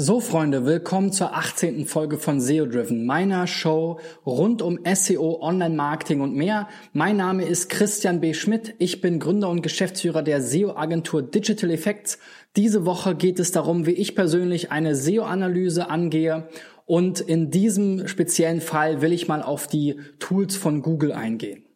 So Freunde, willkommen zur 18. Folge von SEO Driven, meiner Show rund um SEO, Online-Marketing und mehr. Mein Name ist Christian B. Schmidt, ich bin Gründer und Geschäftsführer der SEO-Agentur Digital Effects. Diese Woche geht es darum, wie ich persönlich eine SEO-Analyse angehe und in diesem speziellen Fall will ich mal auf die Tools von Google eingehen.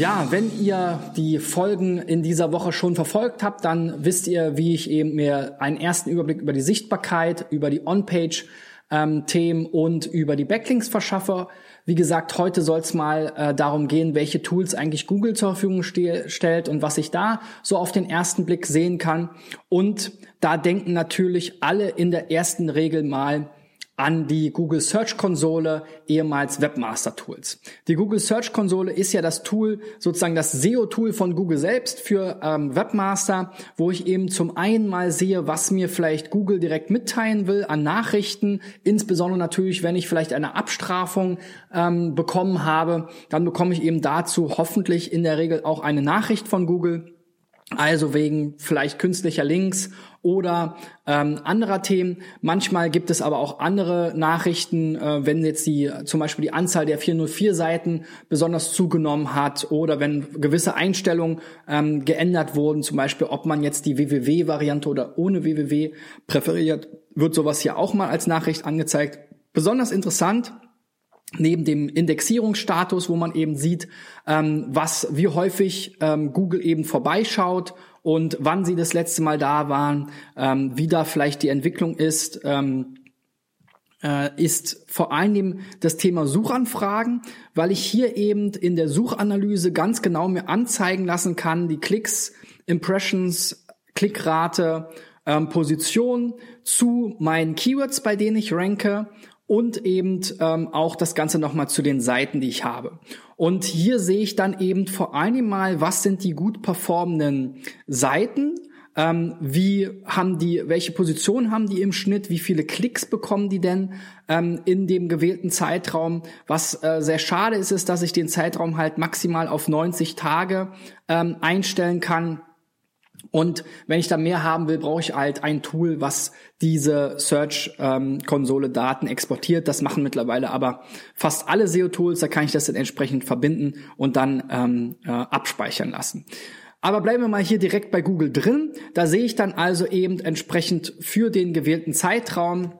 Ja, wenn ihr die Folgen in dieser Woche schon verfolgt habt, dann wisst ihr, wie ich eben mir einen ersten Überblick über die Sichtbarkeit, über die On-Page-Themen ähm, und über die Backlinks verschaffe. Wie gesagt, heute soll es mal äh, darum gehen, welche Tools eigentlich Google zur Verfügung stellt und was ich da so auf den ersten Blick sehen kann. Und da denken natürlich alle in der ersten Regel mal an die Google Search Konsole, ehemals Webmaster Tools. Die Google Search Konsole ist ja das Tool, sozusagen das SEO-Tool von Google selbst für ähm, Webmaster, wo ich eben zum einen mal sehe, was mir vielleicht Google direkt mitteilen will an Nachrichten, insbesondere natürlich, wenn ich vielleicht eine Abstrafung ähm, bekommen habe, dann bekomme ich eben dazu hoffentlich in der Regel auch eine Nachricht von Google also wegen vielleicht künstlicher Links oder ähm, anderer Themen. Manchmal gibt es aber auch andere Nachrichten, äh, wenn jetzt die zum Beispiel die Anzahl der 404 Seiten besonders zugenommen hat oder wenn gewisse Einstellungen ähm, geändert wurden, zum Beispiel ob man jetzt die www-Variante oder ohne www präferiert, wird sowas hier auch mal als Nachricht angezeigt. Besonders interessant neben dem Indexierungsstatus, wo man eben sieht, ähm, was, wie häufig ähm, Google eben vorbeischaut und wann sie das letzte Mal da waren, ähm, wie da vielleicht die Entwicklung ist, ähm, äh, ist vor allem das Thema Suchanfragen, weil ich hier eben in der Suchanalyse ganz genau mir anzeigen lassen kann, die Klicks, Impressions, Klickrate, ähm, Position zu meinen Keywords, bei denen ich ranke und eben ähm, auch das Ganze nochmal zu den Seiten, die ich habe. Und hier sehe ich dann eben vor allem mal, was sind die gut performenden Seiten, ähm, wie haben die, welche Position haben die im Schnitt, wie viele Klicks bekommen die denn ähm, in dem gewählten Zeitraum. Was äh, sehr schade ist, ist, dass ich den Zeitraum halt maximal auf 90 Tage ähm, einstellen kann und wenn ich da mehr haben will, brauche ich halt ein Tool, was diese Search-Konsole ähm, Daten exportiert. Das machen mittlerweile aber fast alle SEO-Tools. Da kann ich das dann entsprechend verbinden und dann ähm, äh, abspeichern lassen. Aber bleiben wir mal hier direkt bei Google drin. Da sehe ich dann also eben entsprechend für den gewählten Zeitraum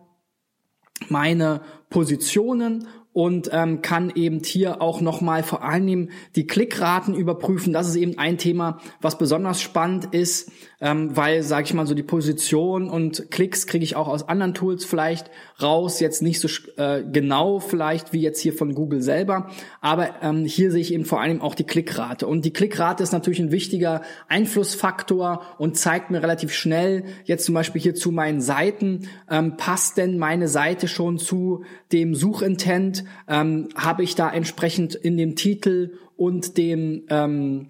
meine Positionen und ähm, kann eben hier auch nochmal vor allem die Klickraten überprüfen. Das ist eben ein Thema, was besonders spannend ist, ähm, weil, sage ich mal, so die Position und Klicks kriege ich auch aus anderen Tools vielleicht raus, jetzt nicht so äh, genau vielleicht wie jetzt hier von Google selber, aber ähm, hier sehe ich eben vor allem auch die Klickrate. Und die Klickrate ist natürlich ein wichtiger Einflussfaktor und zeigt mir relativ schnell, jetzt zum Beispiel hier zu meinen Seiten, ähm, passt denn meine Seite schon zu dem Suchintent, ähm, habe ich da entsprechend in dem Titel und dem ähm,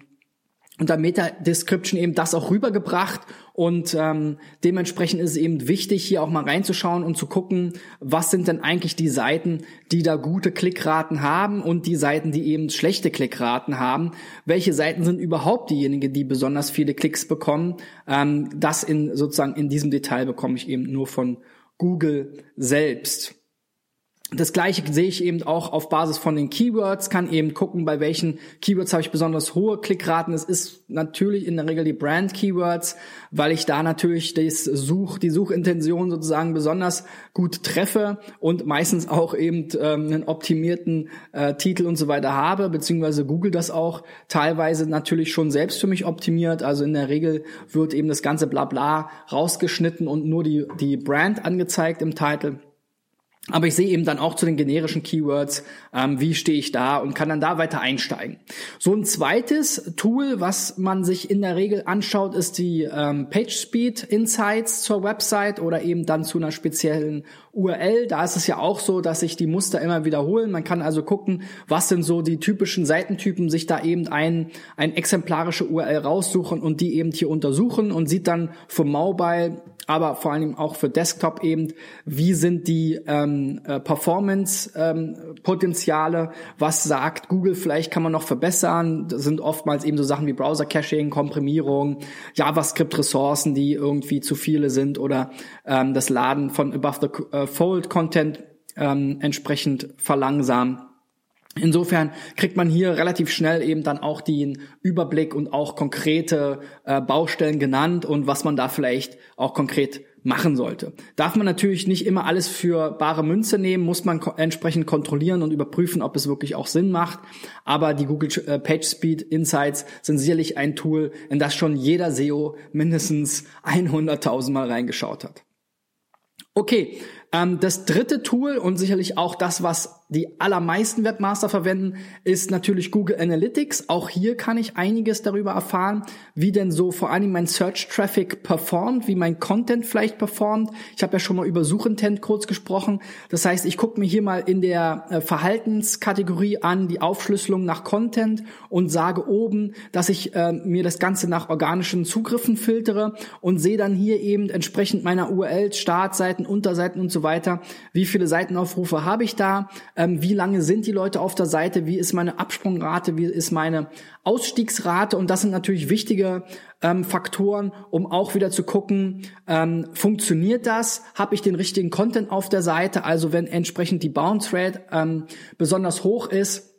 und der Meta-Description eben das auch rübergebracht und ähm, dementsprechend ist es eben wichtig, hier auch mal reinzuschauen und zu gucken, was sind denn eigentlich die Seiten, die da gute Klickraten haben und die Seiten, die eben schlechte Klickraten haben. Welche Seiten sind überhaupt diejenigen, die besonders viele Klicks bekommen? Ähm, das in sozusagen in diesem Detail bekomme ich eben nur von Google selbst. Das gleiche sehe ich eben auch auf Basis von den Keywords, kann eben gucken, bei welchen Keywords habe ich besonders hohe Klickraten. Es ist natürlich in der Regel die Brand-Keywords, weil ich da natürlich das Such, die Suchintention sozusagen besonders gut treffe und meistens auch eben ähm, einen optimierten äh, Titel und so weiter habe, beziehungsweise Google das auch teilweise natürlich schon selbst für mich optimiert. Also in der Regel wird eben das ganze Blabla rausgeschnitten und nur die, die Brand angezeigt im Titel. Aber ich sehe eben dann auch zu den generischen Keywords, ähm, wie stehe ich da und kann dann da weiter einsteigen. So ein zweites Tool, was man sich in der Regel anschaut, ist die ähm, PageSpeed Insights zur Website oder eben dann zu einer speziellen URL, da ist es ja auch so, dass sich die Muster immer wiederholen. Man kann also gucken, was sind so die typischen Seitentypen, sich da eben ein, ein exemplarische URL raussuchen und die eben hier untersuchen und sieht dann für Mobile aber vor allem auch für Desktop eben, wie sind die ähm, äh, Performance-Potenziale, ähm, was sagt Google, vielleicht kann man noch verbessern, das sind oftmals eben so Sachen wie Browser-Caching, Komprimierung, JavaScript-Ressourcen, die irgendwie zu viele sind oder ähm, das Laden von Above-the-Fold-Content äh, ähm, entsprechend verlangsamen. Insofern kriegt man hier relativ schnell eben dann auch den Überblick und auch konkrete äh, Baustellen genannt und was man da vielleicht auch konkret machen sollte. Darf man natürlich nicht immer alles für bare Münze nehmen, muss man ko entsprechend kontrollieren und überprüfen, ob es wirklich auch Sinn macht. Aber die Google äh, PageSpeed Insights sind sicherlich ein Tool, in das schon jeder SEO mindestens 100.000 Mal reingeschaut hat. Okay, ähm, das dritte Tool und sicherlich auch das, was die allermeisten Webmaster verwenden, ist natürlich Google Analytics. Auch hier kann ich einiges darüber erfahren, wie denn so vor allem mein Search Traffic performt, wie mein Content vielleicht performt. Ich habe ja schon mal über Suchintent kurz gesprochen. Das heißt, ich gucke mir hier mal in der äh, Verhaltenskategorie an die Aufschlüsselung nach Content und sage oben, dass ich äh, mir das Ganze nach organischen Zugriffen filtere und sehe dann hier eben entsprechend meiner URLs, Startseiten, Unterseiten und so weiter, wie viele Seitenaufrufe habe ich da ähm, wie lange sind die Leute auf der Seite, wie ist meine Absprungrate, wie ist meine Ausstiegsrate? Und das sind natürlich wichtige ähm, Faktoren, um auch wieder zu gucken, ähm, funktioniert das, habe ich den richtigen Content auf der Seite, also wenn entsprechend die Bounce Rate ähm, besonders hoch ist,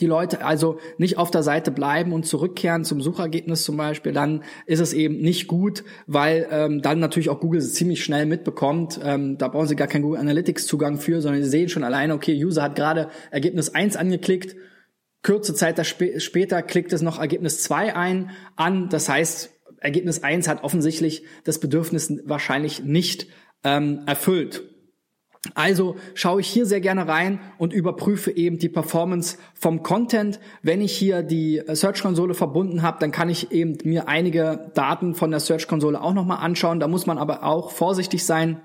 die Leute also nicht auf der Seite bleiben und zurückkehren zum Suchergebnis zum Beispiel, dann ist es eben nicht gut, weil ähm, dann natürlich auch Google ziemlich schnell mitbekommt. Ähm, da brauchen sie gar keinen Google Analytics Zugang für, sondern sie sehen schon alleine, okay, User hat gerade Ergebnis 1 angeklickt, kürze Zeit sp später klickt es noch Ergebnis 2 ein an. Das heißt, Ergebnis 1 hat offensichtlich das Bedürfnis wahrscheinlich nicht ähm, erfüllt. Also schaue ich hier sehr gerne rein und überprüfe eben die Performance vom Content. Wenn ich hier die Search-Konsole verbunden habe, dann kann ich eben mir einige Daten von der Search-Konsole auch nochmal anschauen. Da muss man aber auch vorsichtig sein,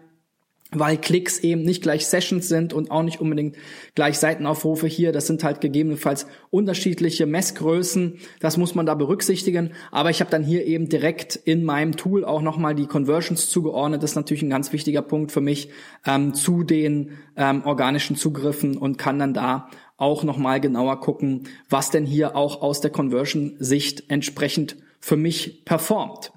weil Klicks eben nicht gleich Sessions sind und auch nicht unbedingt gleich Seitenaufrufe hier. Das sind halt gegebenenfalls unterschiedliche Messgrößen. Das muss man da berücksichtigen. Aber ich habe dann hier eben direkt in meinem Tool auch nochmal die Conversions zugeordnet. Das ist natürlich ein ganz wichtiger Punkt für mich ähm, zu den ähm, organischen Zugriffen und kann dann da auch nochmal genauer gucken, was denn hier auch aus der Conversion-Sicht entsprechend für mich performt.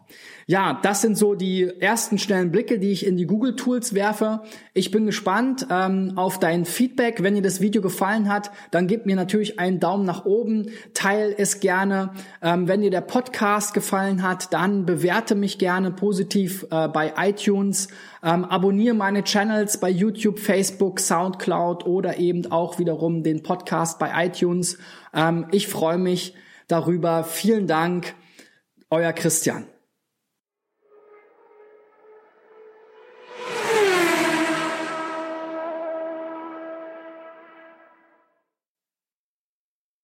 Ja, das sind so die ersten schnellen Blicke, die ich in die Google Tools werfe. Ich bin gespannt ähm, auf dein Feedback. Wenn dir das Video gefallen hat, dann gib mir natürlich einen Daumen nach oben, teil es gerne. Ähm, wenn dir der Podcast gefallen hat, dann bewerte mich gerne positiv äh, bei iTunes. Ähm, abonniere meine Channels bei YouTube, Facebook, SoundCloud oder eben auch wiederum den Podcast bei iTunes. Ähm, ich freue mich darüber. Vielen Dank, euer Christian.